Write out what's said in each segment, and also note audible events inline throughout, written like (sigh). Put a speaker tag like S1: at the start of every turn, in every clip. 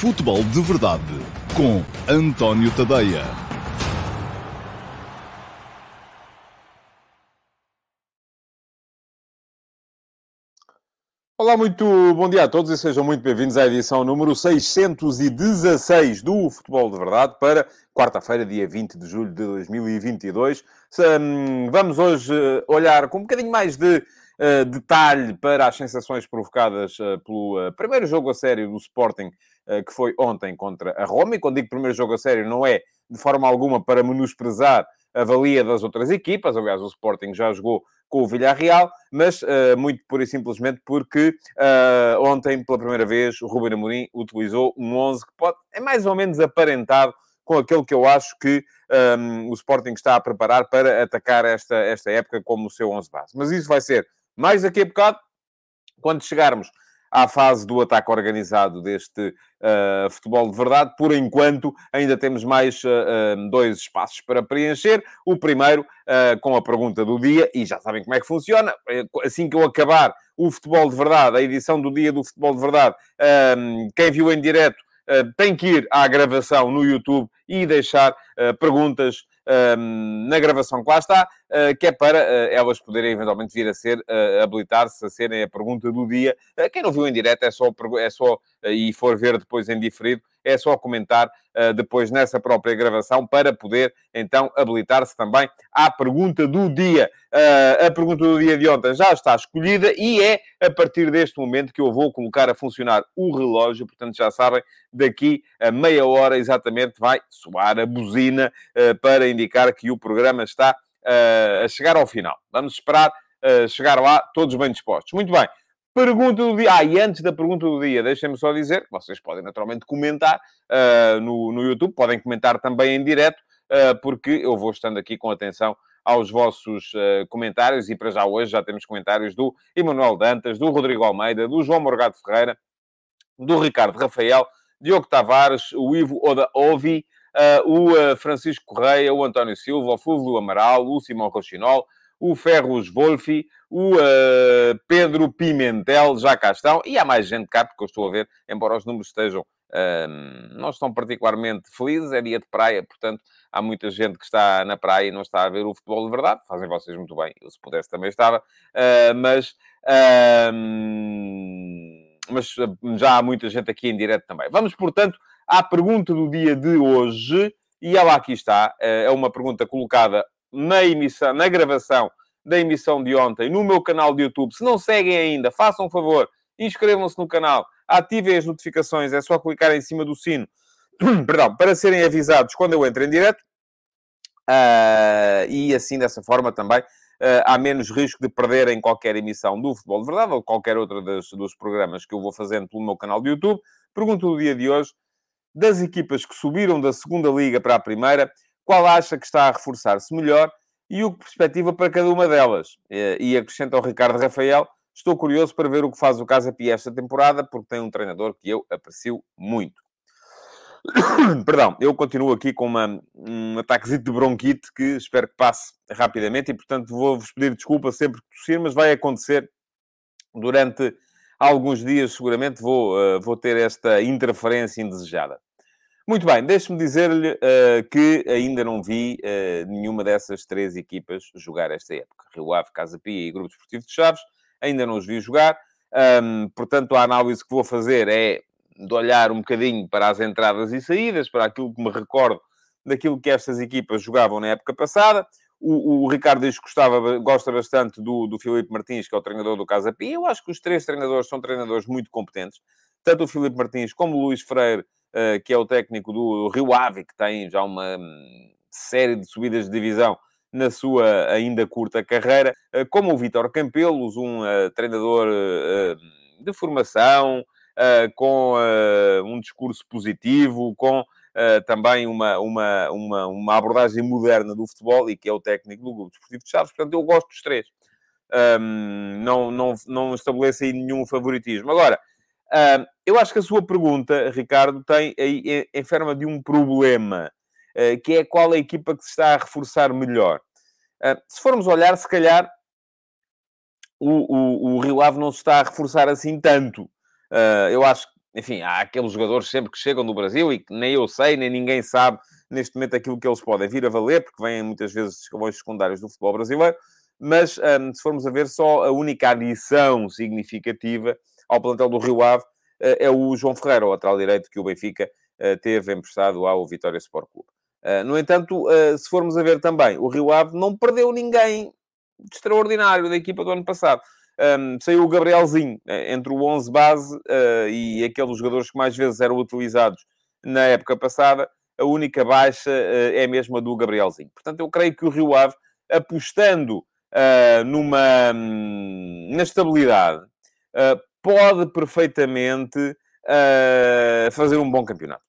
S1: Futebol de Verdade com António Tadeia.
S2: Olá, muito bom dia a todos e sejam muito bem-vindos à edição número 616 do Futebol de Verdade para quarta-feira, dia 20 de julho de 2022. Hum, vamos hoje eh, olhar com um bocadinho mais de uh, detalhe para as sensações provocadas uh, pelo primeiro jogo a sério do Sporting, que foi ontem contra a Roma. E quando digo primeiro jogo a sério, não é de forma alguma para menosprezar a valia das outras equipas. Aliás, o Sporting já jogou com o Villarreal, mas uh, muito pura e simplesmente porque uh, ontem, pela primeira vez, o Ruben Amorim utilizou um 11 que pode, é mais ou menos aparentado com aquele que eu acho que um, o Sporting está a preparar para atacar esta, esta época como o seu 11 base. Mas isso vai ser mais daqui a bocado, quando chegarmos à fase do ataque organizado deste uh, futebol de verdade. Por enquanto, ainda temos mais uh, uh, dois espaços para preencher. O primeiro, com a pergunta do dia, e já sabem como é que funciona. Assim que eu acabar o futebol de verdade, a edição do dia do futebol de verdade, quem viu em direto tem que ir à gravação no YouTube e deixar perguntas na gravação que lá está, uh, que é para uh, elas poderem eventualmente vir a ser, uh, habilitar-se a serem a pergunta do dia. quem não viu em direto é só, é só e for ver depois em diferido, é só comentar depois nessa própria gravação para poder então habilitar-se também à pergunta do dia. a pergunta do dia de ontem já está escolhida e é a partir deste momento que eu vou colocar a funcionar o relógio, portanto já sabem, daqui a meia hora exatamente vai soar a buzina para indicar que o programa está a chegar ao final. Vamos esperar chegar lá todos bem dispostos. Muito bem. Pergunta do dia. Ah, e antes da pergunta do dia, deixem-me só dizer que vocês podem naturalmente comentar uh, no, no YouTube, podem comentar também em direto, uh, porque eu vou estando aqui com atenção aos vossos uh, comentários e para já hoje já temos comentários do Emanuel Dantas, do Rodrigo Almeida, do João Morgado Ferreira, do Ricardo Rafael, Diogo Tavares, o Ivo Oda Ovi, o Francisco Correia, o António Silva, o Fulvio Amaral, o Simão Rochinol, o Ferros Wolfi, o uh, Pedro Pimentel, já cá estão, e há mais gente cá, porque eu estou a ver, embora os números estejam, uh, não estão particularmente felizes, é dia de praia, portanto, há muita gente que está na praia e não está a ver o futebol de verdade, fazem vocês muito bem, eu se pudesse também estava, uh, mas... mas já há muita gente aqui em direto também. Vamos, portanto, à pergunta do dia de hoje, e ela aqui está, eh, é uma pergunta colocada na emissão, na gravação da emissão de ontem, no meu canal de YouTube. Se não seguem ainda, façam um favor, inscrevam-se no canal, ativem as notificações, é só clicar em cima do sino, (clears throat) perdão, para serem avisados quando eu entro em direto. Uh, e assim, dessa forma também, uh, há menos risco de perderem qualquer emissão do Futebol de Verdade ou qualquer outra dos programas que eu vou fazendo pelo meu canal de YouTube. Pergunta do dia de hoje das equipas que subiram da segunda liga para a primeira, qual acha que está a reforçar-se melhor e o que perspectiva para cada uma delas. E acrescenta ao Ricardo Rafael, estou curioso para ver o que faz o Casa Pia esta temporada, porque tem um treinador que eu aprecio muito. (coughs) Perdão, eu continuo aqui com uma, um ataquezinho de bronquite que espero que passe rapidamente e, portanto, vou-vos pedir desculpa sempre que tossir, mas vai acontecer durante alguns dias seguramente vou, uh, vou ter esta interferência indesejada. Muito bem, deixe-me dizer-lhe uh, que ainda não vi uh, nenhuma dessas três equipas jogar esta época. Rio Ave, Casa Pia e Grupo Desportivo de Chaves, ainda não os vi jogar. Um, portanto, a análise que vou fazer é de olhar um bocadinho para as entradas e saídas, para aquilo que me recordo daquilo que estas equipas jogavam na época passada. O, o Ricardo diz que gostava, gosta bastante do, do Filipe Martins, que é o treinador do Casa Pia. Eu acho que os três treinadores são treinadores muito competentes. Tanto o Filipe Martins como o Luís Freire, que é o técnico do, Rio Ave, que tem já uma um, série de subidas de divisão na sua ainda curta carreira, uh, como o Vítor Campelos, um treinador de formação, com um discurso positivo, com também uma, uma, uma, uma abordagem moderna do futebol e que é o técnico do Grupo Desportivo de Chaves. Portanto, eu gosto dos três. Um, não, não, não estabeleço aí nenhum favoritismo. Agora, um, eu acho que a sua pergunta, Ricardo, tem aí enferma de um problema, uh, que é qual a equipa que se está a reforçar melhor. Uh, se formos olhar, se calhar o, o, o Rio Ave não se está a reforçar assim tanto. Uh, eu acho que enfim, há aqueles jogadores sempre que chegam no Brasil e que nem eu sei, nem ninguém sabe neste momento aquilo que eles podem vir a valer, porque vêm muitas vezes de escalões secundários do futebol brasileiro. Mas, se formos a ver, só a única adição significativa ao plantel do Rio Ave uh, é o João Ferreira, o lateral direito que o Benfica uh, teve emprestado ao Vitória Sport Clube. Uh, no entanto, se formos a ver também, o Rio Ave não perdeu ninguém de extraordinário da equipa do ano passado. Um, saiu o Gabrielzinho entre o 11 base uh, e aqueles jogadores que mais vezes eram utilizados na época passada. A única baixa uh, é a do Gabrielzinho. Portanto, eu creio que o Rio Ave, apostando uh, numa, um, na estabilidade, pode perfeitamente fazer um bom campeonato.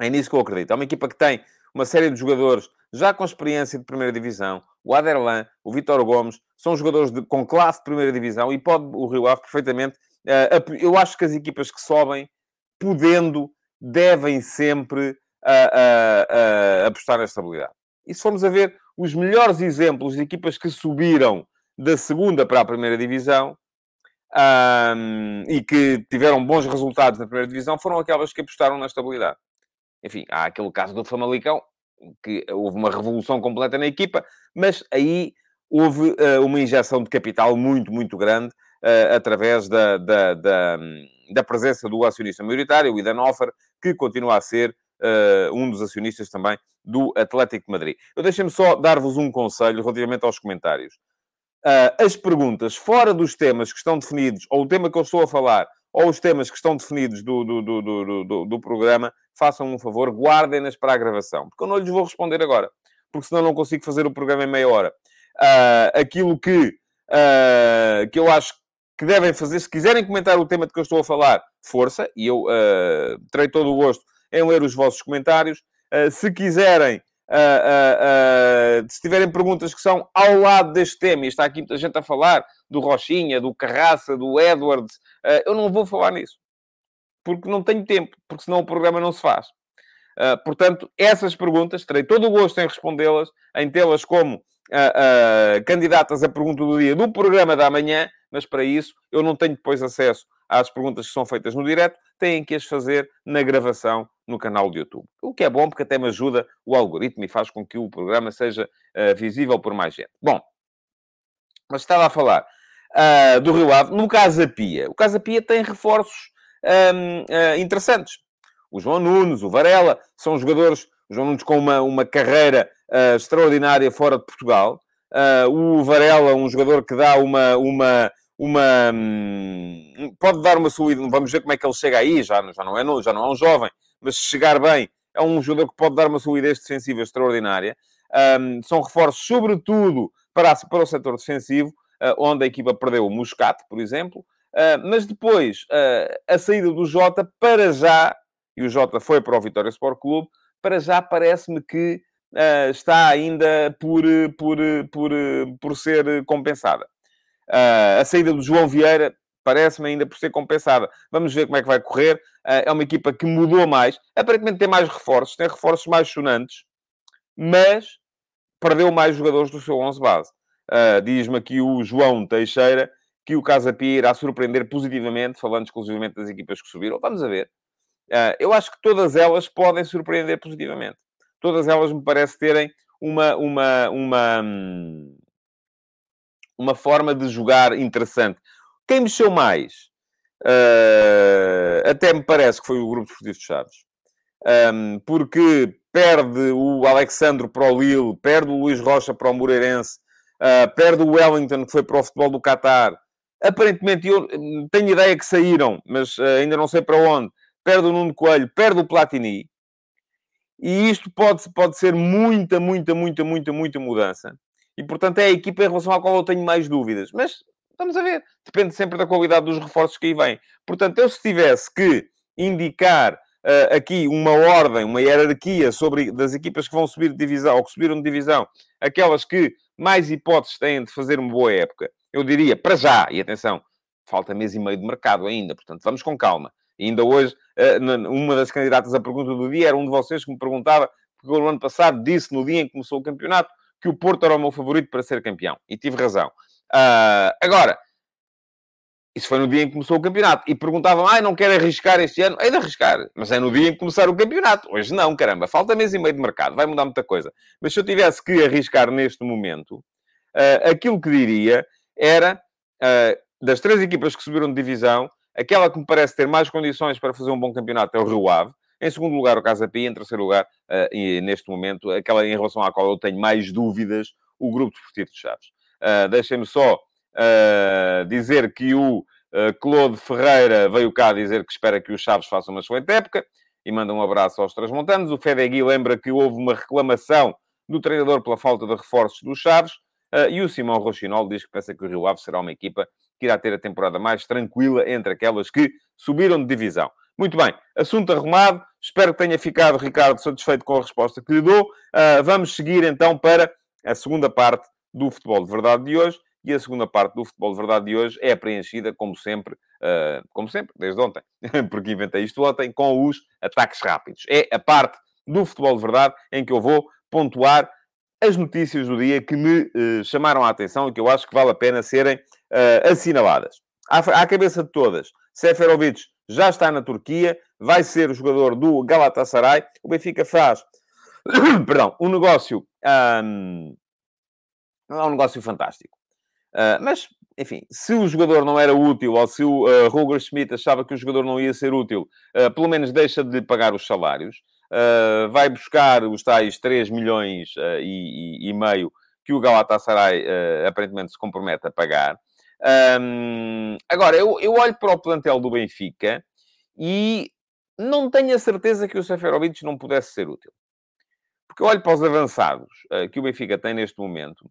S2: É nisso que eu acredito. É uma equipa que tem uma série de jogadores já com experiência de primeira divisão, o Aderlan, o Vitor Gomes, são jogadores de, com classe de primeira divisão e pode o Rio Ave perfeitamente. Uh, eu acho que as equipas que sobem, podendo, devem sempre uh, uh, apostar na estabilidade. E se formos a ver os melhores exemplos de equipas que subiram da segunda para a primeira divisão um, e que tiveram bons resultados na primeira divisão, foram aquelas que apostaram na estabilidade. Enfim, há aquele caso do Famalicão, que houve uma revolução completa na equipa, mas aí houve uh, uma injeção de capital muito, muito grande uh, através da, da, da, da, presença do acionista maioritário, o Idanoffer, que continua a ser uh, um dos acionistas também do Atlético de Madrid. Eu deixem-me só dar-vos um conselho relativamente aos comentários. As perguntas fora dos temas que estão definidos, ou o tema que eu estou a falar, ou os temas que estão definidos do, do, do, do, do programa, façam um favor, guardem-nas para a gravação, porque eu não lhes vou responder agora, porque senão não consigo fazer o programa em meia hora. Uh, aquilo que, uh, que eu acho que devem fazer, se quiserem comentar o tema de que eu estou a falar, força, e eu uh, terei todo o gosto em ler os vossos comentários. Uh, se quiserem, se tiverem perguntas que são ao lado deste tema, e está aqui muita gente a falar do Rochinha, do Carraça, do Edwards, eu não vou falar nisso. Porque não tenho tempo, porque senão o programa não se faz. Uh, portanto, essas perguntas, terei todo o gosto em respondê-las, em tê-las como uh, uh, candidatas à pergunta do dia do programa da manhã, mas para isso eu não tenho depois acesso às perguntas que são feitas no direto, têm que as fazer na gravação no canal de YouTube. O que é bom, porque até me ajuda o algoritmo e faz com que o programa seja visível por mais gente. Bom, mas estava a falar uh, do Rio Ave, no Casa Pia. O Casa Pia tem reforços um, uh, ah, interessantes. O João Nunes, o Varela, são jogadores, o João Nunes com uma, uma carreira uh, extraordinária fora de Portugal. o Varela, um jogador que dá uma, uma, uma um, pode dar uma subida, vamos ver como é que ele chega aí, já, já, não é, já não é um jovem, mas chegar bem, é um jogador que pode dar uma solidez defensiva extraordinária. Um, são reforços, sobretudo, para, para o setor defensivo, uh, onde a equipa perdeu o Muscat, por exemplo, uh, mas depois uh, a saída do Jota, para já, e o Jota foi para o Vitória Sport Clube, para já parece-me que está ainda por, por, por, por ser compensada. A saída do João Vieira parece-me ainda por ser compensada. Vamos ver como é que vai correr. é uma equipa que mudou mais. Aparentemente tem mais reforços, tem reforços mais sonantes, mas perdeu mais jogadores do seu 11 base. Uh, Diz-me aqui o João Teixeira que o Casa Pia irá surpreender positivamente, falando exclusivamente das equipas que subiram. Vamos a ver. Uh, eu acho que todas elas podem surpreender positivamente. Todas elas me parece terem uma, uma, uma, uma forma de jogar interessante. Quem mexeu mais? Uh, até me parece que foi o Grupo Desportivo de Chaves. Um, porque perde o Alexandre para o Lille, perde o Luís Rocha para o Moreirense, Uh, perde o Wellington, que foi para o futebol do Qatar. Aparentemente, eu tenho ideia que saíram, mas uh, ainda não sei para onde. Perde o Nuno Coelho, perde o Platini. E isto pode, pode ser muita, muita, muita, muita, muita mudança. E, portanto, é a equipa em relação à qual eu tenho mais dúvidas. Mas, vamos a ver. Depende sempre da qualidade dos reforços que aí vêm. Portanto, eu se tivesse que indicar uh, aqui uma ordem, uma hierarquia sobre das equipas que vão subir de divisão, ou que subiram de divisão, aquelas que mais hipóteses têm de fazer uma boa época? Eu diria, para já, e atenção, falta mês e meio de mercado ainda, portanto, vamos com calma. E ainda hoje, eh, uma das candidatas à pergunta do dia era um de vocês que me perguntava, porque no ano passado disse, no dia em que começou o campeonato, que o Porto era o meu favorito para ser campeão. E tive razão. Uh, agora, Isso foi no dia em que começou o campeonato. E perguntavam, ah, não quero arriscar este ano? É de arriscar. Mas é no dia em que começar o campeonato. Hoje não, caramba. Falta mês e meio de mercado. Vai mudar muita coisa. Mas se eu tivesse que arriscar neste momento, uh, aquilo que diria era, uh, das três equipas que subiram de divisão, aquela que me parece ter mais condições para fazer um bom campeonato é o Rio Ave. Em segundo lugar, o Casa Pia. Em terceiro lugar, uh, e neste momento, aquela em relação à qual eu tenho mais dúvidas, o Grupo Desportivo de Chaves. Uh, Deixem-me só uh, dizer que o Claude Ferreira veio cá dizer que espera que o Chaves faça uma excelente época e manda um abraço aos transmontanos. O Fedegui lembra que houve uma reclamação do treinador pela falta de reforços dos Chaves. Uh, e o Simão Rochinol diz que pensa que o Rio Ave será uma equipa que irá ter a temporada mais tranquila entre aquelas que subiram de divisão. Muito bem, assunto arrumado. Espero que tenha ficado, Ricardo, satisfeito com a resposta que lhe dou. Uh, vamos seguir então para a segunda parte do futebol de verdade de hoje. E a segunda parte do futebol de verdade de hoje é preenchida, como sempre, uh, como sempre, desde ontem, (laughs) porque inventei isto ontem, com os ataques rápidos. É a parte do futebol de verdade em que eu vou pontuar as notícias do dia que me uh, chamaram a atenção e que eu acho que vale a pena serem uh, assinaladas. À, à, cabeça de todas, Seferovic já está na Turquia, vai ser o jogador do Galatasaray. O Benfica faz, (coughs) perdão, um negócio, é um negócio fantástico. Uh, mas, enfim, se o jogador não era útil ou se o uh, Roger Schmidt achava que o jogador não ia ser útil, uh, pelo menos deixa de pagar os salários. Uh, vai buscar os tais 3 milhões uh, e, e, meio que o Galatasaray uh, aparentemente se compromete a pagar. Um, agora, eu, eu, olho para o plantel do Benfica e não tenho a certeza que o Seferovic não pudesse ser útil. Porque eu olho para os avançados que o Benfica tem neste momento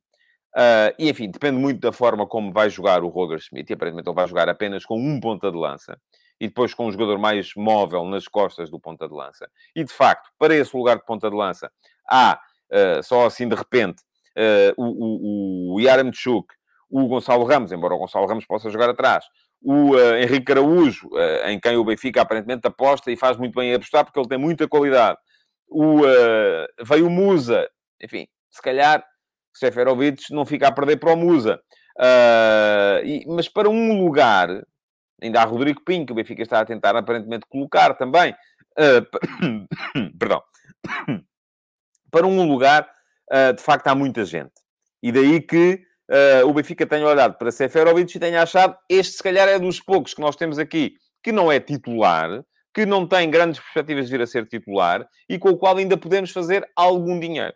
S2: e, enfim, depende muito da forma como vai jogar o Roger Schmidt. E aparentemente ele vai jogar apenas com um ponta de lança e depois com um jogador mais móvel nas costas do ponta de lança. E, de facto, para esse lugar de ponta de lança, há, uh, só assim de repente, uh, o, o, o Yaramchuk, o Gonçalo Ramos, embora o Gonçalo Ramos possa jogar atrás, o uh, Henrique Araújo, uh, em quem o Benfica aparentemente aposta e faz muito bem apostar, porque ele tem muita qualidade. O, uh, veio o Musa, enfim, se calhar Seferovic não fica a perder para o Musa. E, mas para um lugar Ainda há Rodrigo Pinho, que o Benfica está a tentar aparentemente colocar também. Uh, (coughs) perdão. (coughs) Para um lugar, uh, de facto, há muita gente. E daí que uh, o Benfica tenha olhado para Seferovic e tenha achado este, se calhar, é dos poucos que nós temos aqui que não é titular, que não tem grandes perspectivas de vir a ser titular e com o qual ainda podemos fazer algum dinheiro.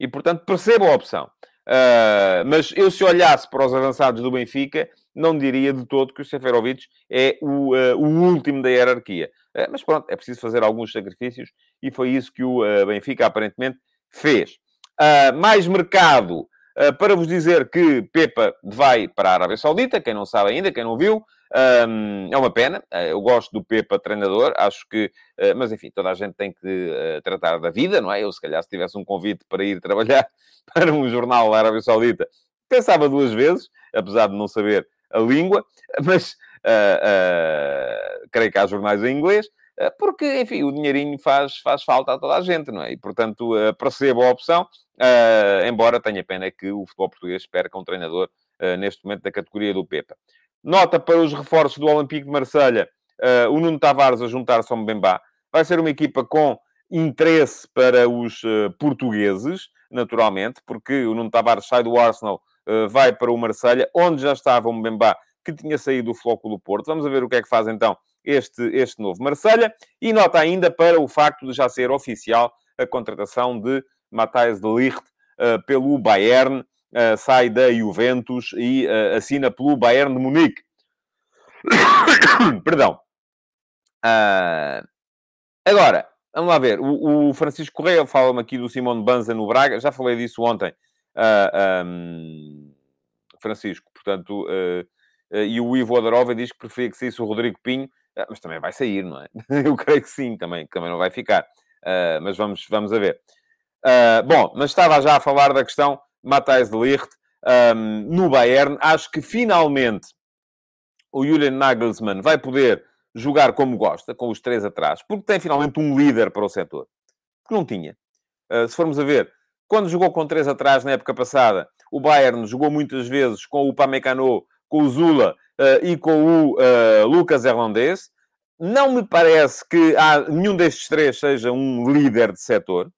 S2: E, portanto, percebo a opção. Uh, mas eu, se olhasse para os avançados do Benfica, não diria de todo que o Seferovic é o, uh, o último da hierarquia. Uh, mas pronto, é preciso fazer alguns sacrifícios e foi isso que o Benfica aparentemente fez. mais mercado para vos dizer que Pepa vai para a Arábia Saudita, quem não sabe ainda, quem não viu. Um, é uma pena, eu gosto do Pepa treinador, acho que, mas enfim, toda a gente tem que tratar da vida, não é? Eu, se calhar, se tivesse um convite para ir (laughs) trabalhar para um jornal da Arábia Saudita, pensava duas vezes, apesar de não saber a língua, (laughs) mas uh, uh, creio que há jornais em inglês, uh, porque, enfim, o dinheirinho faz, faz falta a toda a gente, não é? E, portanto, percebo a opção, embora tenha pena que o futebol português perca um treinador neste momento da categoria do Pepa. Nota para os reforços do Olympique de Marselha, o Nuno Tavares a juntar-se ao Mbemba. Vai ser uma equipa com interesse para os portugueses, naturalmente, porque o Nuno Tavares sai do Arsenal, uh, vai para o Marselha, onde já estava o Mbemba, que tinha saído do Flóculo Porto. Vamos ver o que é que faz então este, este novo Marselha. E nota ainda para o facto de já ser oficial a contratação de Matthijs de Ligt uh, pelo Bayern, uh, sai da Juventus e assina pelo Bayern de Munique. (coughs) Perdão. agora, Vamos lá ver. O, o Francisco Correia fala-me aqui do Simone Banza no Braga. Já falei disso ontem, uh, um, Francisco. Portanto, uh, uh, e o Ivo Odarova diz que preferia que saísse o Rodrigo Pinho. mas também vai sair, não é? (laughs) Eu creio que sim, também, também não vai ficar. mas vamos, vamos a ver. bom, mas estava já a falar da questão Matthijs de Ligt um, no Bayern. Acho que finalmente o Julian Nagelsmann vai poder jogar como gosta, com os três atrás, porque tem finalmente um líder para o setor. Que não tinha. Uh, se formos a ver, quando jogou com três atrás na época passada, o Bayern jogou muitas vezes com o Pamecano com o Zula e com o Lucas Hernandez. Não me parece que há, nenhum destes três seja um líder de setor.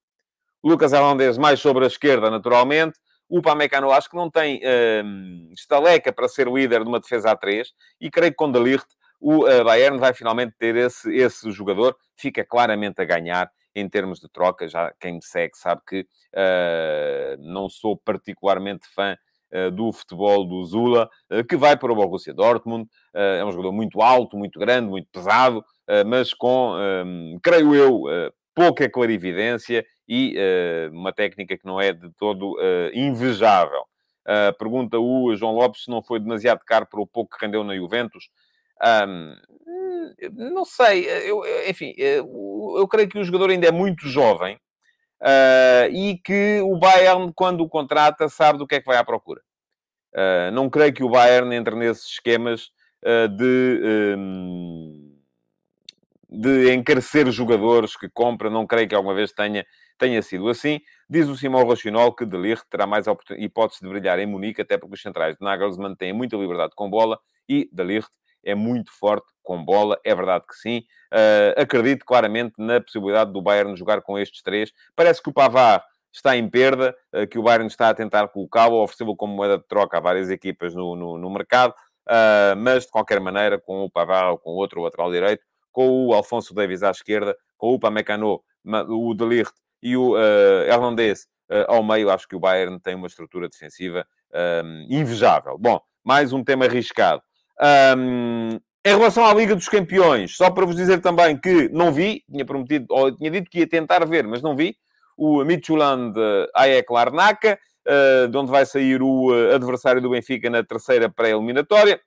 S2: Lucas Hernandez mais sobre a esquerda, naturalmente. O Pamecano acho que não tem uh, estaleca para ser líder de uma defesa a 3 e creio que com Ligt o uh, Bayern vai finalmente ter esse, esse jogador. Fica claramente a ganhar em termos de troca. Já quem me segue sabe que uh, não sou particularmente fã uh, do futebol do Zula, que vai para o Borussia Dortmund. é um jogador muito alto, muito grande, muito pesado, mas com, creio eu, pouca clarividência e uh, uma técnica que não é de todo uh, invejável. Uh, pergunta o João Lopes se não foi demasiado caro para o pouco que rendeu na Juventus. Um, não sei, eu, enfim, eu, eu, creio que o jogador ainda é muito jovem e que o Bayern, quando o contrata, sabe do que é que vai à procura. não creio que o Bayern entre nesses esquemas de. Um, de encarecer jogadores que compra, não creio que alguma vez tenha, tenha sido assim. Diz o Simão Racional que De Ligt terá mais hipótese de brilhar em Munique, até porque os centrais de Nagelsmann têm muita liberdade com bola e De Ligt é muito forte com bola, é verdade que sim. Uh, acredito claramente na possibilidade do Bayern jogar com estes três. Parece que o Pavard está em perda, uh, que o Bayern está a tentar colocá-lo, oferecê-lo como moeda de troca a várias equipas no, no, no mercado, uh, mas de qualquer maneira, com o Pavard ou com outro lateral direito, com o Alfonso Davis à esquerda, com o Pamecano, o De Ligt e o uh, Hernandez uh, ao meio, acho que o Bayern tem uma estrutura defensiva um, invejável. Bom, mais um tema arriscado. Um, em relação à Liga dos Campeões, só para vos dizer também que não vi, tinha prometido, ou tinha dito que ia tentar ver, mas não vi, o Midtjylland AEK Larnaca, uh, de onde vai sair o adversário do Benfica na terceira pré-eliminatória.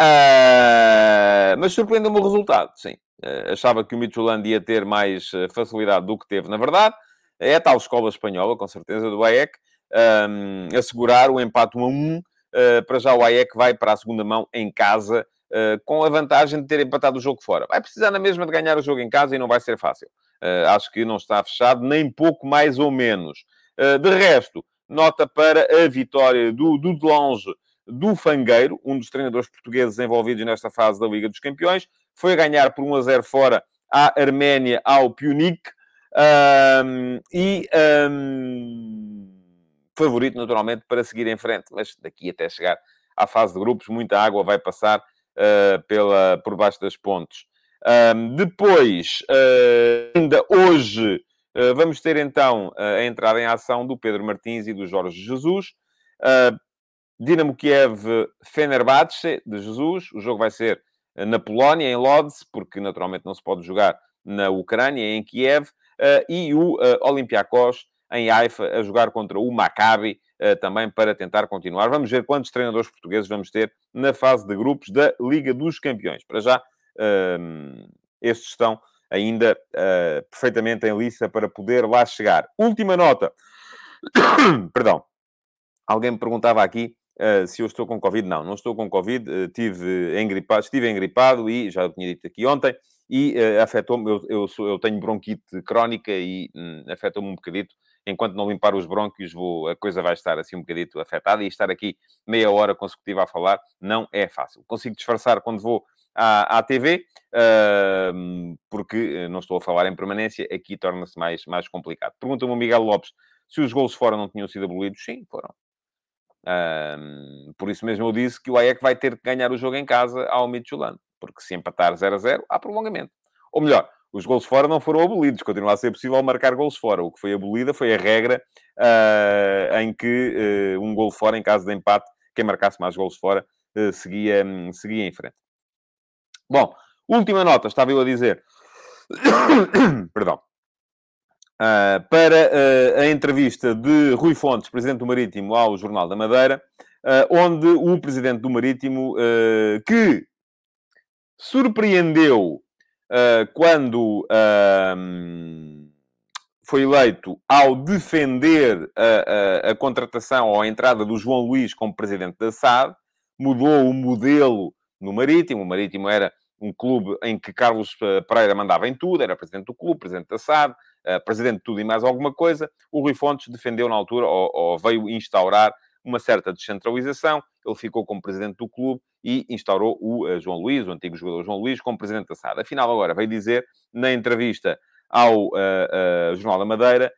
S2: Uh, mas surpreendeu-me o resultado, sim. Uh, achava que o Midtjylland ia ter mais uh, facilidade do que teve, na verdade. É a tal escola espanhola, com certeza, do AEC, um, assegurar o empate 1 a 1. para já o AEC vai para a segunda mão em casa, com a vantagem de ter empatado o jogo fora. Vai precisar na mesma de ganhar o jogo em casa e não vai ser fácil. acho que não está fechado, nem pouco mais ou menos. de resto, nota para a vitória do, do de longe do Fangueiro, um dos treinadores portugueses envolvidos nesta fase da Liga dos Campeões. Foi ganhar por 1 a 0 fora à Arménia, ao Punic. Um, e um, favorito, naturalmente, para seguir em frente. Mas daqui até chegar à fase de grupos, muita água vai passar uh, pela, por baixo das pontes. Um, depois, uh, ainda hoje, uh, vamos ter então a entrada em ação do Pedro Martins e do Jorge Jesus. Dinamo Kiev, Fenerbahçe, de Jesus. O jogo vai ser eh, na Polónia, em Lodz, porque naturalmente não se pode jogar na Ucrânia, em Kiev. Eh, e o uh, Olympiacos, em Haifa, a jogar contra o Maccabi, também para tentar continuar. Vamos ver quantos treinadores portugueses vamos ter na fase de grupos da Liga dos Campeões. Para já, ehm, estes estão ainda perfeitamente em lista para poder lá chegar. Última nota. (coughs) Perdão. Alguém me perguntava aqui Uh, se eu estou com Covid, não, não estou com Covid, uh, tive engripado, estive engripado e, já tinha dito aqui ontem, e uh, afetou-me, eu, eu, eu, tenho bronquite crónica e um, afetou-me um bocadito, enquanto não limpar os brônquios, vou, a coisa vai estar assim um bocadito afetada, e estar aqui meia hora consecutiva a falar não é fácil. Consigo disfarçar quando vou à, à TV, porque não estou a falar em permanência, aqui torna-se mais, mais complicado. Pergunta-me o Miguel Lopes se os gols fora não tinham sido abolidos. Sim, foram. Um, por isso mesmo eu disse que o AEC vai ter que ganhar o jogo em casa ao Midtjylland, porque se empatar 0 a 0, há prolongamento. Ou melhor, os gols fora não foram abolidos, continua a ser possível marcar gols fora. O que foi abolida foi a regra uh, em que uh, um gol fora, em caso de empate, quem marcasse mais gols fora uh, seguia, um, seguia em frente. Bom, última nota, estava eu a dizer. (coughs) Perdão. Uh, para uh, a entrevista de Rui Fontes, Presidente do Marítimo, ao Jornal da Madeira, uh, onde o Presidente do Marítimo, que surpreendeu quando foi eleito ao defender a, a, a, contratação ou a entrada do João Luís como Presidente da SAD, mudou o modelo no Marítimo. O Marítimo era um clube em que Carlos Pereira mandava em tudo, era Presidente do clube, Presidente da SAD, uh, presidente de tudo e mais alguma coisa, o Rui Fontes defendeu na altura, ou, ou veio instaurar, uma certa descentralização. Ele ficou como presidente do clube e instaurou o uh, João Luís, o antigo jogador João Luís, como presidente da SAD. Afinal, agora veio dizer, na entrevista ao uh, Jornal da Madeira,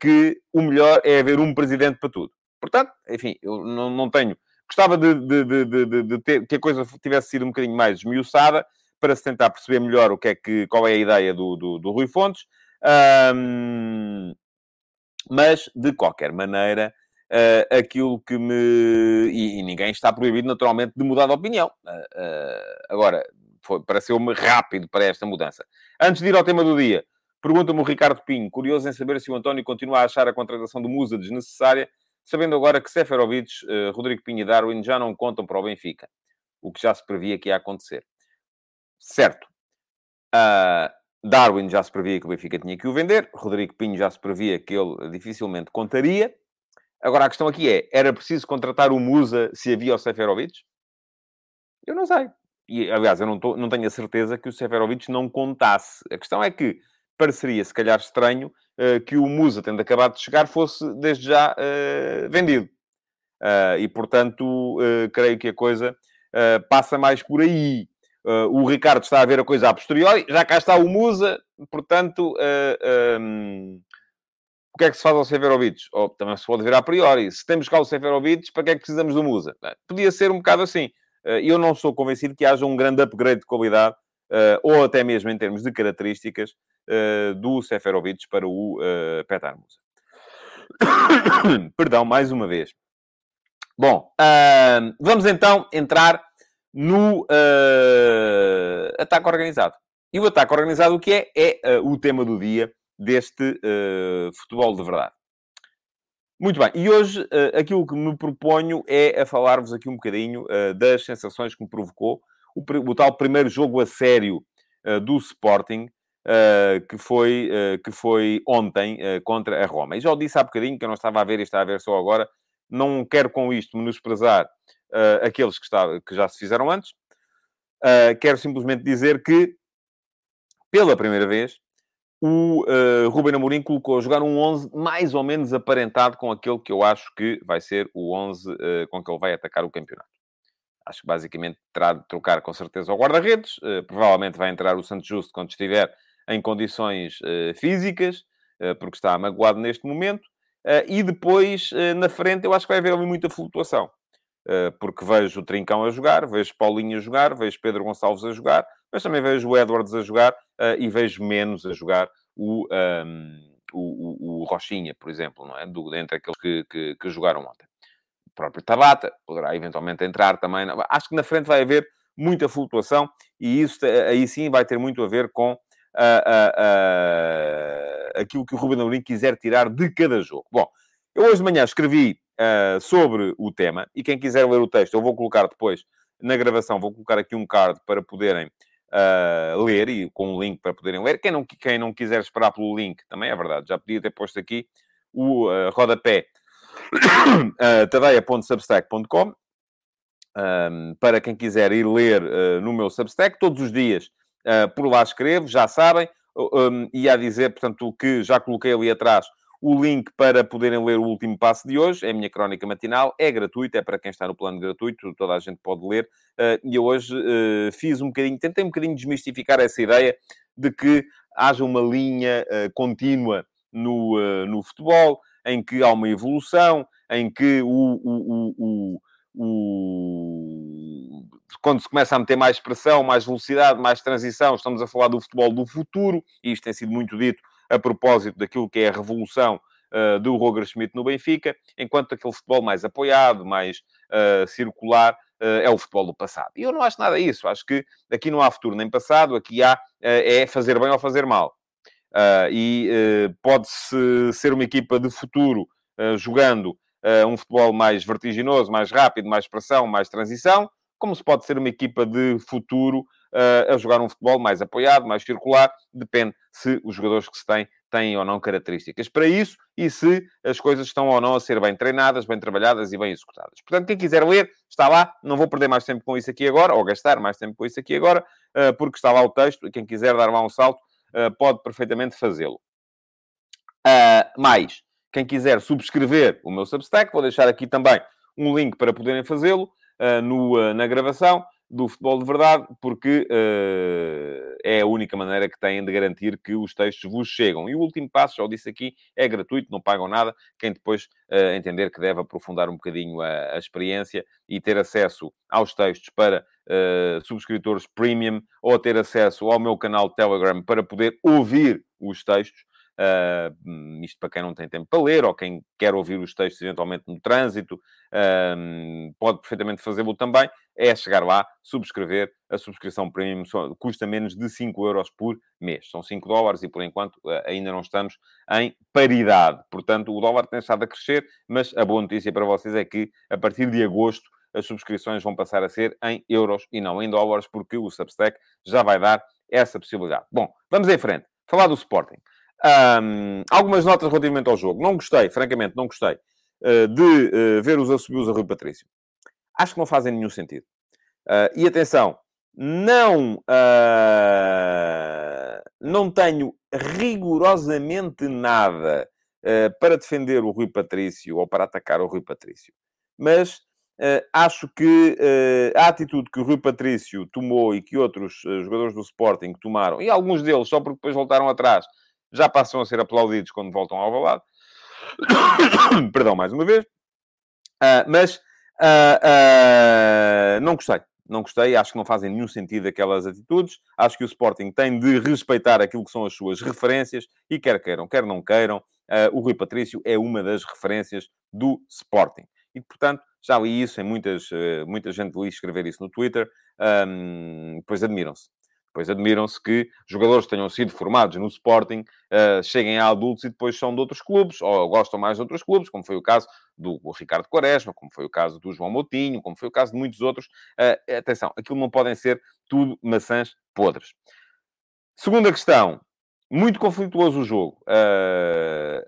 S2: que o melhor é haver um presidente para tudo. Portanto, enfim, eu não, não tenho... Gostava de, de, de, de, ter, que a coisa tivesse sido um bocadinho mais esmiuçada, para se tentar perceber melhor o que é que, qual é a ideia do, do, do Rui Fontes. Um, mas, de qualquer maneira, uh, aquilo que me... E, e, ninguém está proibido, naturalmente, de mudar de opinião. Uh, agora, pareceu-me rápido para esta mudança. Antes de ir ao tema do dia, pergunta-me o Ricardo Pinho, curioso em saber se o António continua a achar a contratação do Musa desnecessária, sabendo agora que Seferovic, Rodrigo Pinho e Darwin já não contam para o Benfica. O que já se previa que ia acontecer. Certo. Uh, Darwin já se previa que o Benfica tinha que o vender. Rodrigo Pinho já se previa que ele dificilmente contaria. Agora, a questão aqui é, era preciso contratar o Musa se havia o Seferovic? Eu não sei. E, aliás, eu não, tô, não tenho a certeza que o Seferovic não contasse. A questão é que pareceria, se calhar, estranho uh, que o Musa, tendo acabado de chegar, fosse, desde já, uh, vendido. Uh, e, portanto, creio que a coisa passa mais por aí. Uh, o Ricardo está a ver a coisa a posteriori, já cá está o Musa, portanto, uh, eh, um, o que é que se faz ao Severovic? Ou também se pode ver a priori. Se temos cá o Severovic, para que é que precisamos do Musa? Podia ser um bocado assim. Uh, eu não estou convencido que haja um grande upgrade de qualidade, ou até mesmo em termos de características, do Seferovic para o Petar Musa. (coughs) Perdão, mais uma vez. Bom, vamos então entrar no uh, ataque organizado. E o ataque organizado, o que é? É uh, o tema do dia deste uh, futebol de verdade. Muito bem, e hoje aquilo que me proponho é a falar-vos aqui um bocadinho das sensações que me provocou o, o tal primeiro jogo a sério do Sporting, que, foi, que foi ontem contra a Roma. E já o disse há bocadinho, que eu não estava a ver e estava a ver só agora, não quero com isto menosprezar uh, aqueles que, está, que já se fizeram antes. Uh, quero simplesmente dizer que, pela primeira vez, o uh, Ruben Amorim colocou a jogar um 11 mais ou menos aparentado com aquele que eu acho que vai ser o 11 uh, com que ele vai atacar o campeonato. Acho que basicamente terá de trocar com certeza o guarda-redes. Uh, provavelmente vai entrar o Santos Justo quando estiver em condições físicas, porque está magoado neste momento. e depois, na frente, eu acho que vai haver ali muita flutuação. Eh, porque vejo o Trincão a jogar, vejo Paulinho a jogar, vejo Pedro Gonçalves a jogar, mas também vejo o Edwards a jogar uh, e vejo menos a jogar o, um, ehm, o, o, o, Rochinha, por exemplo, não é? Do, entre aqueles que, que, que jogaram ontem. O próprio Tabata poderá eventualmente entrar também. Acho que na frente vai haver muita flutuação e isso aí sim vai ter muito a ver com uh, uh, uh, aquilo que o Ruben Amorim quiser tirar de cada jogo. Bom, eu hoje de manhã escrevi uh, sobre o tema. E quem quiser ler o texto, eu vou colocar depois na gravação, vou colocar aqui um card para poderem uh, ler e com um link para poderem ler. Quem não, quem não quiser esperar pelo link, também é verdade, já podia ter posto aqui o uh, rodapé (coughs) uh, tadeia.substack.com um, para quem quiser ir ler uh, no meu Substack, todos os dias uh, por lá escrevo, já sabem, um, e a dizer, portanto, que já coloquei ali atrás o link para poderem ler o último passo de hoje é a minha crónica matinal, é gratuito, é para quem está no plano gratuito, toda a gente pode ler. Uh, e eu hoje uh, fiz um bocadinho, tentei um bocadinho desmistificar essa ideia de que haja uma linha uh, contínua no, no futebol, em que há uma evolução, em que o, o, o, o, quando se começa a meter mais pressão, mais velocidade, mais transição, estamos a falar do futebol do futuro, e isto tem sido muito dito a propósito daquilo que é a revolução uh, do Roger Schmidt no Benfica, enquanto aquele futebol mais apoiado, mais uh, circular, uh, é o futebol do passado. E eu não acho nada disso. Acho que aqui não há futuro nem passado, aqui há é fazer bem ou fazer mal. e pode-se ser uma equipa de futuro jogando um futebol mais vertiginoso, mais rápido, mais pressão, mais transição, como se pode ser uma equipa de futuro uh, a jogar um futebol mais apoiado, mais circular, depende se os jogadores que se têm têm ou não características para isso e se as coisas estão ou não a ser bem treinadas, bem trabalhadas e bem executadas. Portanto, quem quiser ler, está lá. Não vou perder mais tempo com isso aqui agora, ou gastar mais tempo com isso aqui agora, uh, porque está lá o texto e quem quiser dar lá um salto uh, pode perfeitamente fazê-lo. mais, quem quiser subscrever o meu Substack, vou deixar aqui também um link para poderem fazê-lo no, uh, na gravação do Futebol de Verdade, porque uh, é a única maneira que têm de garantir que os textos vos chegam. E o último passo, já o disse aqui, é gratuito, não pagam nada. Quem depois uh, entender que deve aprofundar um bocadinho a, a, experiência e ter acesso aos textos para uh, subscritores premium ou ter acesso ao meu canal Telegram para poder ouvir os textos, Uh, isto para quem não tem tempo para ler ou quem quer ouvir os textos eventualmente no trânsito, uh, pode perfeitamente fazê-lo também. É chegar lá, subscrever. A subscrição premium custa menos de 5 euros por mês. São 5 dólares e, por enquanto, uh, ainda não estamos em paridade. Portanto, o dólar tem estado a crescer, mas a boa notícia para vocês é que, a partir de agosto, as subscrições vão passar a ser em euros e não em dólares, porque o Substack já vai dar essa possibilidade. Bom, vamos em frente. Falar do Sporting. Um, algumas notas relativamente ao jogo. Não gostei, francamente, não gostei uh, de uh, ver os assobios a Rui Patrício. Acho que não fazem nenhum sentido. Uh, e atenção, não, não tenho rigorosamente nada para defender o Rui Patrício ou para atacar o Rui Patrício. Mas acho que a atitude que o Rui Patrício tomou e que outros jogadores do Sporting tomaram, e alguns deles só porque depois voltaram atrás, já passam a ser aplaudidos quando voltam ao balado. (coughs) Perdão, mais uma vez. Uh, mas uh, uh, não gostei. Não gostei, acho que não fazem nenhum sentido aquelas atitudes. Acho que o Sporting tem de respeitar aquilo que são as suas referências e quer queiram, quer não queiram, o Rui Patrício é uma das referências do Sporting. E, portanto, já li isso em muitas, muita gente li escrever isso no Twitter, um, pois admiram-se. Pois admiram-se que jogadores que tenham sido formados no Sporting uh, cheguem a adultos e depois são de outros clubes, ou gostam mais de outros clubes, como foi o caso do Ricardo Quaresma, como foi o caso do João Moutinho, como foi o caso de muitos outros. Uh, atenção, aquilo não podem ser tudo maçãs podres. Segunda questão, muito conflituoso o jogo. Uh,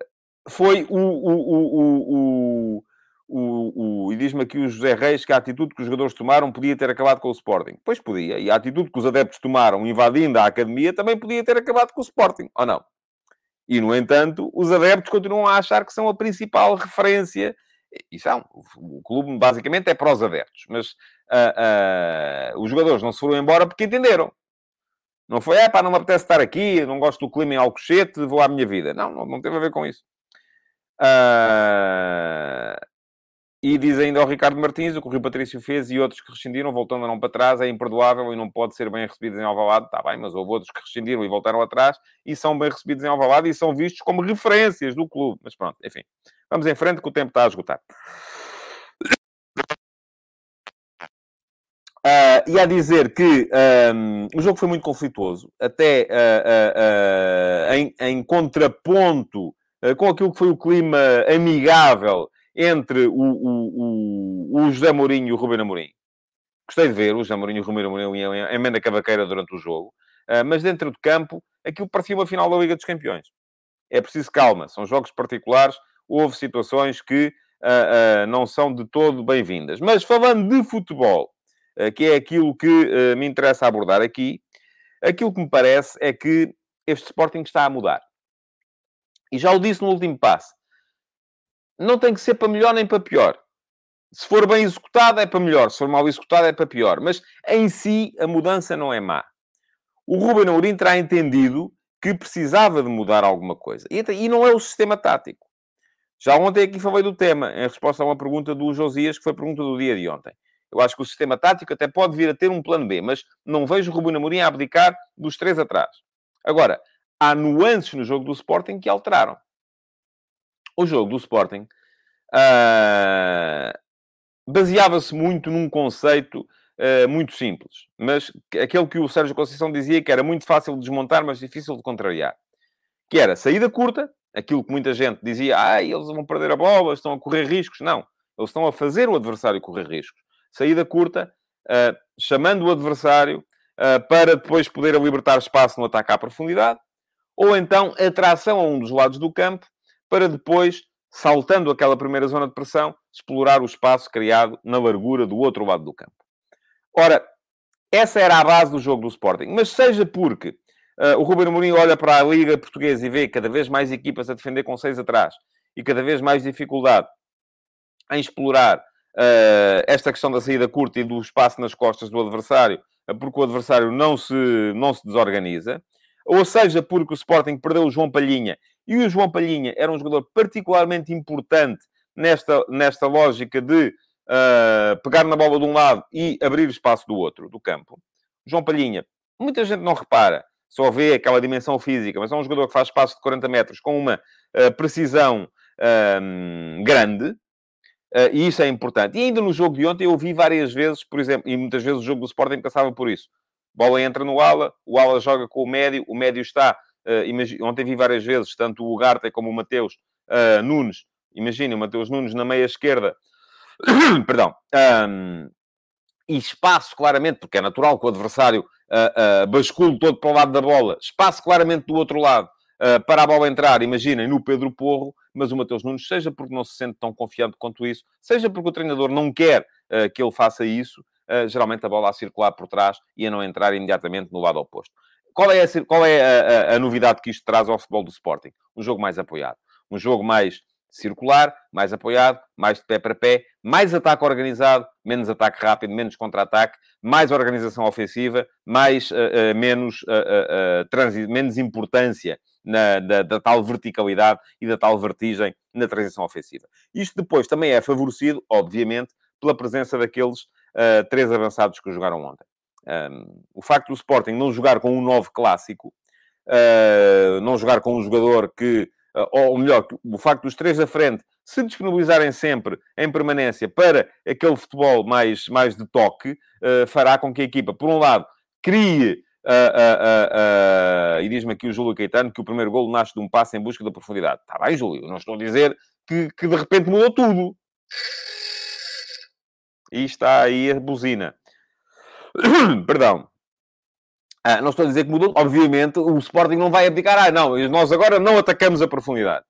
S2: foi o, o, o, o o, o, e diz-me aqui o José Reis que a atitude que os jogadores tomaram podia ter acabado com o Sporting. Pois podia. E a atitude que os adeptos tomaram invadindo a academia também podia ter acabado com o Sporting, ou não? E, no entanto, os adeptos continuam a achar que são a principal referência. E são. O clube, basicamente, é para os adeptos. Mas uh, uh, os jogadores não se foram embora porque entenderam. Não foi, é pá, não me apetece estar aqui, não gosto do clima em Alcochete, vou à minha vida. Não, não, não teve a ver com isso. Uh, e diz ainda ao Ricardo Martins, o que o Rio Patrício fez e outros que rescindiram, voltando não para trás, é imperdoável e não pode ser bem recebidos em Alvalade. Está bem, mas houve outros que rescindiram e voltaram atrás e são bem recebidos em Alvalade e são vistos como referências do clube. Mas pronto, enfim. Vamos em frente que o tempo está a esgotar. Uh, e a dizer que um, o jogo foi muito conflituoso, até uh, uh, em, em, contraponto com aquilo que foi o clima amigável entre o, o, o, o José Mourinho e o Ruben Amorim. Gostei de ver o José Mourinho e o Ruben Amorim em emenda cavaqueira durante o jogo. Uh, mas dentro de campo, aquilo parecia uma final da Liga dos Campeões. É preciso calma. São jogos particulares. Houve situações que uh, uh, não são de todo bem-vindas. Mas falando de futebol, que é aquilo que me interessa abordar aqui, aquilo que me parece é que este Sporting está a mudar. E já o disse no último passo não tem que ser para melhor nem para pior. Se for bem executada, é para melhor. Se for mal executada, é para pior. Mas, em si, a mudança não é má. O Ruben Amorim terá entendido que precisava de mudar alguma coisa. E, não é o sistema tático. Já ontem aqui falei do tema, em resposta a uma pergunta do Josias, que foi a pergunta do dia de ontem. Eu acho que o sistema tático até pode vir a ter um plano B, mas não vejo o Ruben Amorim a abdicar dos três atrás. Agora, há nuances no jogo do Sporting que alteraram o jogo do Sporting uh, baseava-se muito num conceito uh, muito simples, mas aquele que o Sérgio Conceição dizia que era muito fácil de desmontar, mas difícil de contrariar. Que era saída curta, aquilo que muita gente dizia, ah, eles vão perder a bola, estão a correr riscos. Não, eles estão a fazer o adversário correr riscos. Saída curta, uh, chamando o adversário uh, para depois poder libertar espaço no ataque à profundidade, ou então atração a um dos lados do campo para depois, saltando aquela primeira zona de pressão, explorar o espaço criado na largura do outro lado do campo. Ora, essa era a base do jogo do Sporting. Mas seja porque uh, o Ruben Amorim olha para a Liga Portuguesa e vê cada vez mais equipas a defender com seis atrás e cada vez mais dificuldade em explorar uh, esta questão da saída curta e do espaço nas costas do adversário, porque o adversário não se, não se desorganiza, ou seja, porque o Sporting perdeu o João Palhinha, e o João Palhinha era um jogador particularmente importante nesta, nesta lógica de uh, pegar na bola de um lado e abrir espaço do outro, do campo. João Palhinha, muita gente não repara, só vê aquela dimensão física, mas é um jogador que faz espaço de 40 metros com uma uh, precisão uh, grande, uh, e isso é importante. E ainda no jogo de ontem eu vi várias vezes, por exemplo, e muitas vezes o jogo do Sporting passava por isso. Bola entra no ala, o ala joga com o médio, o médio está... Uh, ontem vi várias vezes, tanto o Garte como o Mateus Nunes, imaginem, o Mateus Nunes na meia esquerda, (coughs) perdão, um, e espaço claramente, porque é natural que o adversário uh, uh, bascule todo para o lado da bola, espaço claramente do outro lado uh, para a bola entrar, imaginem, no Pedro Porro, mas o Mateus Nunes, seja porque não se sente tão confiante quanto isso, seja porque o treinador não quer uh, que ele faça isso, geralmente a bola a circular por trás e a não entrar imediatamente no lado oposto. Qual é, a, qual é a, a, novidade que isto traz ao futebol do Sporting? Um jogo mais apoiado. Um jogo mais circular, mais apoiado, mais de pé para pé, mais ataque organizado, menos ataque rápido, menos contra-ataque, mais organização ofensiva, mais, uh, uh, menos, uh, menos importância na, da, da, tal verticalidade e da tal vertigem na transição ofensiva. Isto depois também é favorecido, obviamente, pela presença daqueles três avançados que jogaram ontem. O facto do Sporting não jogar com um novo clássico, não jogar com um jogador que ah, ou melhor, o facto dos três da frente se disponibilizarem sempre em permanência para aquele futebol mais, mais de toque, uh, fará com que a equipa, por um lado, crie. Uh, uh, e diz-me aqui o Júlio Caetano que o primeiro golo nasce de um passo em busca da profundidade. Está bem, Júlio, não estou a dizer que, que de repente mudou tudo. E está aí a buzina. (coughs) Perdão. Ah, não estou a dizer que mudou. Obviamente, o Sporting não vai abdicar. Ah, não, nós agora não atacamos a profundidade.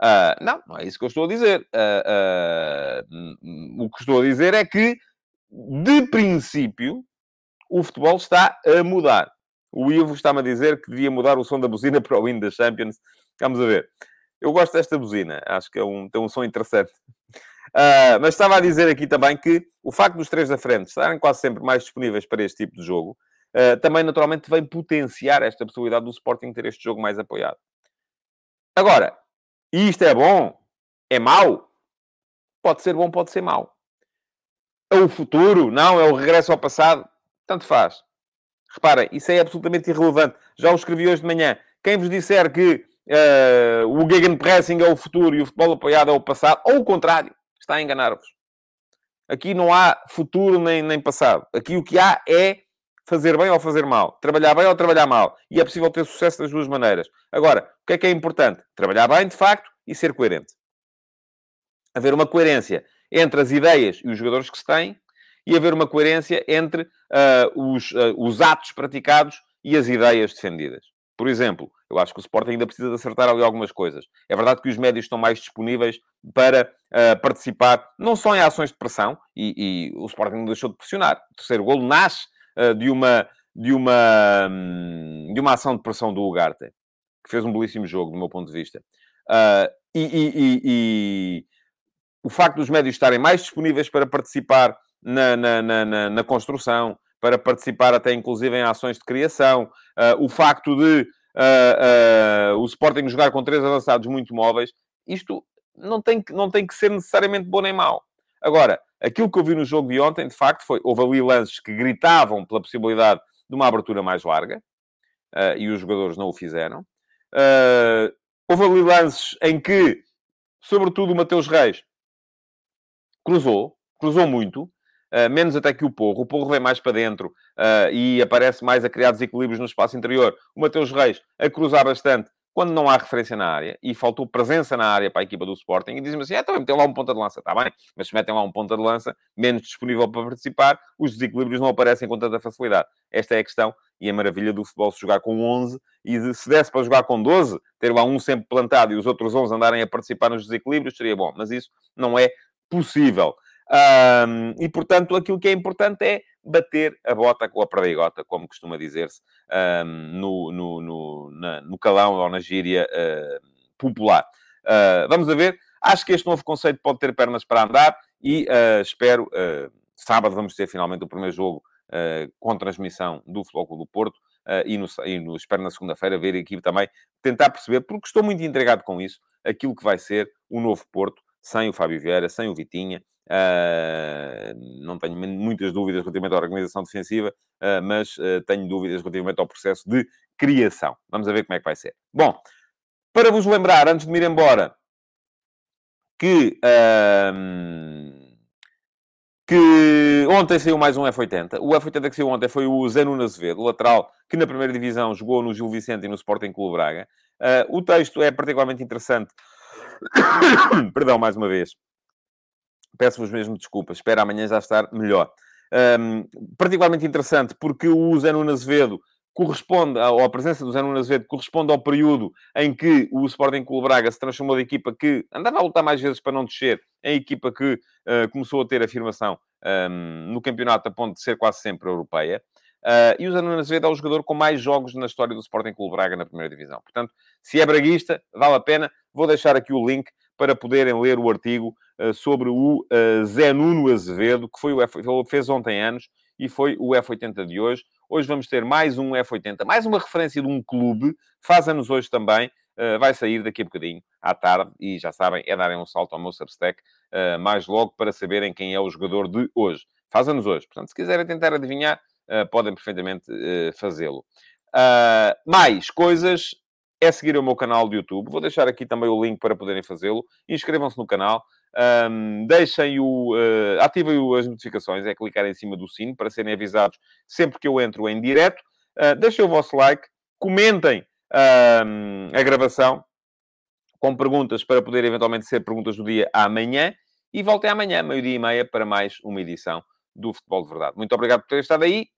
S2: Ah, não, não é isso que eu estou a dizer. Ah, ah o que estou a dizer é que, de princípio, o futebol está a mudar. O Ivo está-me a dizer que devia mudar o som da buzina (laughs) para o hino da Champions. Vamos a ver. Eu gosto desta buzina. Acho que é um, tem um som interessante. Uh, mas estava a dizer aqui também que o facto dos três da frente estarem quase sempre mais disponíveis para este tipo de jogo uh, também naturalmente vem potenciar esta possibilidade do Sporting ter este jogo mais apoiado. Agora, isto é bom? É mau? Pode ser bom, pode ser mau. É o futuro? Não, é o regresso ao passado? Tanto faz. Reparem, isso é absolutamente irrelevante. Já o escrevi hoje de manhã. Quem vos disser que uh, o Gegenpressing é o futuro e o futebol apoiado é o passado, ou o contrário, está a enganar-vos. Aqui não há futuro nem, nem passado. Aqui o que há é fazer bem ou fazer mal, trabalhar bem ou trabalhar mal. E é possível ter sucesso das duas maneiras. Agora, o que é que é importante? Trabalhar bem, de facto, e ser coerente. Haver uma coerência entre as ideias e os jogadores que se têm e haver uma coerência entre uh, os, uh, os atos praticados e as ideias defendidas. Por exemplo, eu acho que o Sporting ainda precisa de acertar ali algumas coisas. É verdade que os médios estão mais disponíveis para uh, participar, não só em ações de pressão, e, e, o Sporting não deixou de pressionar. O terceiro golo nasce uh, de, uma, de, uma, um, de uma ação de pressão do Ugarte, que fez um belíssimo jogo, do meu ponto de vista. Uh, e, e, e, o facto dos médios estarem mais disponíveis para participar na, na, na, na construção, para participar até inclusive em ações de criação, uh, o facto de uh, uh, o Sporting jogar com três avançados muito móveis, isto não tem, que, não tem que ser necessariamente bom nem mau. Agora, aquilo que eu vi no jogo de ontem, de facto, foi houve ali lances que gritavam pela possibilidade de uma abertura mais larga, e os jogadores não o fizeram. houve ali lances em que, sobretudo, o Mateus Reis cruzou, cruzou muito, uh, menos até que o Porro. O Porro vem mais para dentro uh, e aparece mais a criar desequilíbrios no espaço interior. O Mateus Reis a cruzar bastante quando não há referência na área e faltou presença na área para a equipa do Sporting e dizem assim, é, também metem lá um ponta de lança, está bem, mas se metem lá um ponta de lança menos disponível para participar, os desequilíbrios não aparecem com tanta facilidade. Esta é a questão e a maravilha do futebol se jogar com 11 e se desse para jogar com 12, ter lá um sempre plantado e os outros 11 andarem a participar nos desequilíbrios, seria bom, mas isso não é possível. Um, e, portanto, aquilo que é importante é bater a bota com a perdigota, como costuma dizer-se um, no, no, no, no, calão ou na gíria uh, popular. Uh, vamos a ver. Acho que este novo conceito pode ter pernas para andar e uh, espero, uh, sábado vamos ter finalmente o primeiro jogo uh, com transmissão do Futebol do Porto, e, no, e no, espero na segunda-feira ver a equipe também, tentar perceber, porque estou muito entregado com isso, aquilo que vai ser o novo Porto, sem o Fábio Vieira, sem o Vitinha, Uh, não tenho muitas dúvidas relativamente à organização defensiva, uh, mas uh, tenho dúvidas relativamente ao processo de criação. Vamos ver como é que vai ser. Bom, para vos lembrar, antes de me ir embora, que, que ontem saiu mais um F80. O F80 que saiu ontem foi o Zé Nuno Azevedo, lateral, que na primeira divisão jogou no Gil Vicente e no Sporting Clube Braga. o texto é particularmente interessante. (coughs) Perdão, mais uma vez Peço-vos mesmo desculpas. Espero amanhã já estar melhor. Um, particularmente interessante porque o Zé Nuno Azevedo corresponde, ou a presença do Zé Nuno Azevedo corresponde ao período em que o Sporting Clube Braga se transformou de equipa que andava a lutar mais vezes para não descer, em equipa que uh, começou a ter afirmação um, no campeonato a ponto de ser quase sempre europeia. Uh, e o Zé Nuno Azevedo é o jogador com mais jogos na história do Sporting Clube Braga na primeira divisão. Portanto, se é braguista, vale a pena. Vou deixar aqui o link para poderem ler o artigo uh, sobre o uh, Zé Nuno Azevedo, que foi o F... fez ontem anos e foi o F80 de hoje. Hoje vamos ter mais um F80, mais uma referência de um clube, faz anos hoje também, uh, vai sair daqui a bocadinho, à tarde, e já sabem, é darem um salto ao meu Substack, mais logo para saberem quem é o jogador de hoje. Faz anos hoje, portanto, se quiserem tentar adivinhar, podem perfeitamente fazê-lo. mais coisas é seguir o meu canal de YouTube. Vou deixar aqui também o link para poderem fazê-lo. Inscrevam-se no canal. Um, deixem o... Uh, ativem as notificações. É clicar em cima do sino para serem avisados sempre que eu entro em direto. Uh, deixem o vosso like. Comentem a gravação com perguntas para poder eventualmente ser perguntas do dia amanhã. E voltem amanhã, meio-dia e meia, para mais uma edição do Futebol de Verdade. Muito obrigado por terem estado aí.